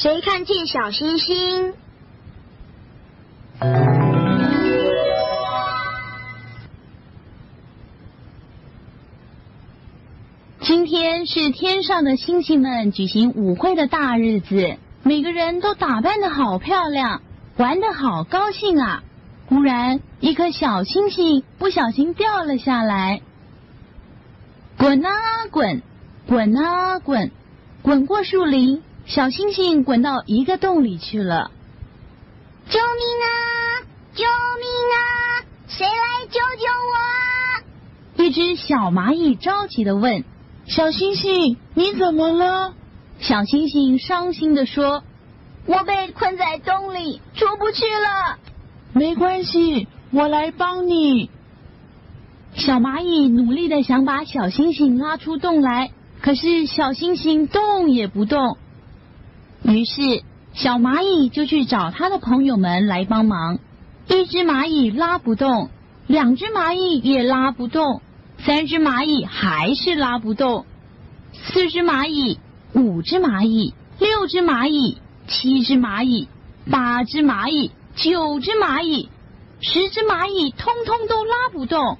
谁看见小星星？今天是天上的星星们举行舞会的大日子，每个人都打扮的好漂亮，玩的好高兴啊！忽然，一颗小星星不小心掉了下来，滚啊滚，滚啊滚，滚过树林，小星星滚到一个洞里去了。救命啊！救命啊！谁来救救我啊！一只小蚂蚁着急的问。小星星，你怎么了？小星星伤心的说：“我被困在洞里，出不去了。”没关系，我来帮你。小蚂蚁努力的想把小星星拉出洞来，可是小星星动也不动。于是小蚂蚁就去找他的朋友们来帮忙。一只蚂蚁拉不动，两只蚂蚁也拉不动。三只蚂蚁还是拉不动，四只蚂蚁，五只蚂蚁，六只蚂蚁，七只蚂蚁，八只蚂蚁，九只蚂蚁，十只蚂蚁，通通都拉不动。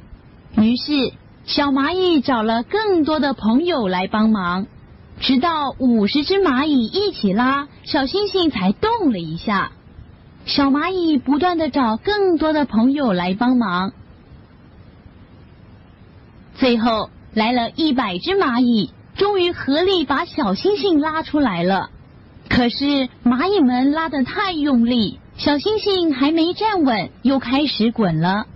于是小蚂蚁找了更多的朋友来帮忙，直到五十只蚂蚁一起拉，小星星才动了一下。小蚂蚁不断的找更多的朋友来帮忙。最后来了一百只蚂蚁，终于合力把小星星拉出来了。可是蚂蚁们拉的太用力，小星星还没站稳，又开始滚了。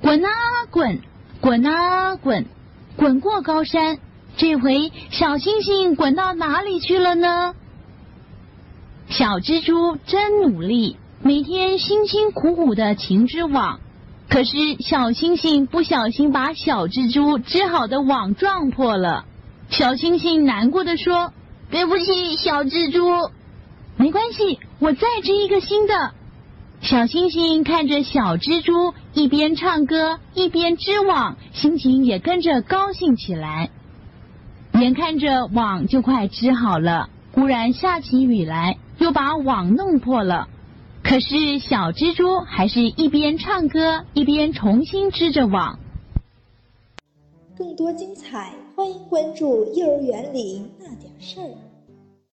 滚啊滚，滚啊滚，滚过高山。这回小星星滚到哪里去了呢？小蜘蛛真努力，每天辛辛苦苦的勤织网。可是小星星不小心把小蜘蛛织好的网撞破了，小星星难过的说：“对不起，小蜘蛛。”没关系，我再织一个新的。小星星看着小蜘蛛一边唱歌一边织网，心情也跟着高兴起来。眼看着网就快织好了，忽然下起雨来，又把网弄破了。可是小蜘蛛还是一边唱歌一边重新织着网。更多精彩，欢迎关注《幼儿园里那点事儿》。